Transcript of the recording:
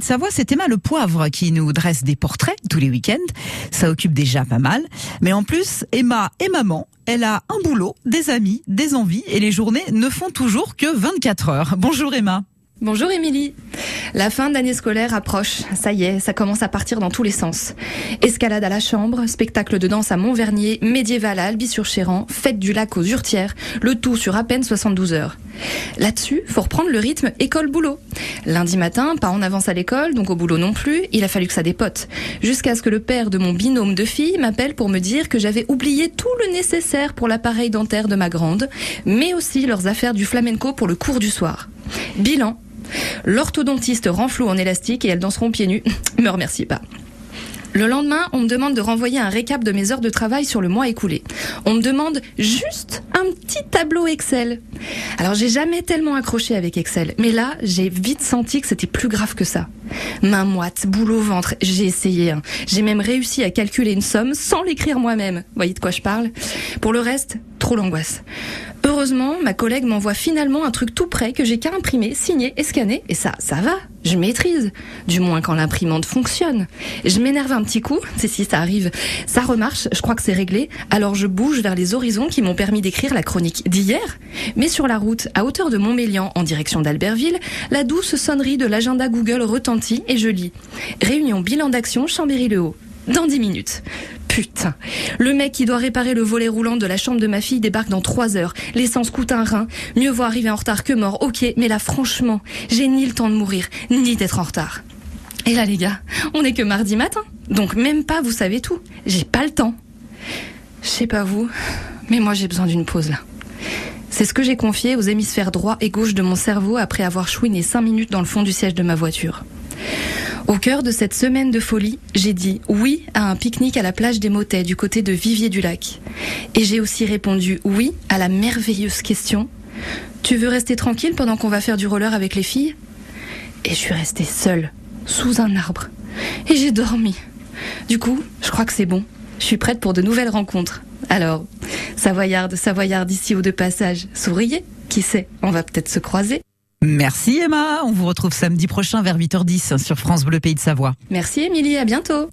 de Savoie, c'est Emma Le Poivre qui nous dresse des portraits tous les week-ends. Ça occupe déjà pas mal. Mais en plus, Emma est maman. Elle a un boulot, des amis, des envies et les journées ne font toujours que 24 heures. Bonjour Emma. Bonjour Émilie. La fin d'année scolaire approche. Ça y est, ça commence à partir dans tous les sens. Escalade à la chambre, spectacle de danse à Montvernier, médiéval à Albi-sur-Chéran, fête du lac aux Urtières, le tout sur à peine 72 heures. Là-dessus, faut reprendre le rythme école-boulot. Lundi matin, pas en avance à l'école, donc au boulot non plus, il a fallu que ça dépote. Jusqu'à ce que le père de mon binôme de fille m'appelle pour me dire que j'avais oublié tout le nécessaire pour l'appareil dentaire de ma grande, mais aussi leurs affaires du flamenco pour le cours du soir. Bilan, L'orthodontiste renfloue en élastique et elles danseront pieds nus. Me remercie pas. Le lendemain, on me demande de renvoyer un récap de mes heures de travail sur le mois écoulé. On me demande juste un petit tableau Excel. Alors j'ai jamais tellement accroché avec Excel, mais là j'ai vite senti que c'était plus grave que ça. Main moite, boule au ventre, j'ai essayé. Hein. J'ai même réussi à calculer une somme sans l'écrire moi-même. Voyez de quoi je parle? Pour le reste, trop l'angoisse. Heureusement, ma collègue m'envoie finalement un truc tout prêt que j'ai qu'à imprimer, signer et scanner. Et ça, ça va. Je maîtrise. Du moins quand l'imprimante fonctionne. Je m'énerve un petit coup. C'est si ça arrive. Ça remarche. Je crois que c'est réglé. Alors je bouge vers les horizons qui m'ont permis d'écrire la chronique d'hier. Mais sur la route, à hauteur de Montmélian, en direction d'Albertville, la douce sonnerie de l'agenda Google retentit et je lis. Réunion bilan d'action Chambéry-le-Haut. Dans 10 minutes. Putain. Le mec qui doit réparer le volet roulant de la chambre de ma fille débarque dans trois heures. L'essence coûte un rein. Mieux vaut arriver en retard que mort. Ok, mais là, franchement, j'ai ni le temps de mourir, ni d'être en retard. Et là, les gars, on est que mardi matin. Donc même pas, vous savez tout. J'ai pas le temps. Je sais pas vous, mais moi j'ai besoin d'une pause là. C'est ce que j'ai confié aux hémisphères droit et gauche de mon cerveau après avoir chouiné cinq minutes dans le fond du siège de ma voiture. Au cœur de cette semaine de folie, j'ai dit oui à un pique-nique à la plage des Motets du côté de Vivier-du-Lac. Et j'ai aussi répondu oui à la merveilleuse question Tu veux rester tranquille pendant qu'on va faire du roller avec les filles? Et je suis restée seule, sous un arbre. Et j'ai dormi. Du coup, je crois que c'est bon. Je suis prête pour de nouvelles rencontres. Alors, Savoyarde, Savoyarde ici ou de passage, souriez. Qui sait, on va peut-être se croiser. Merci Emma, on vous retrouve samedi prochain vers 8h10 sur France Bleu Pays de Savoie. Merci Émilie, à bientôt.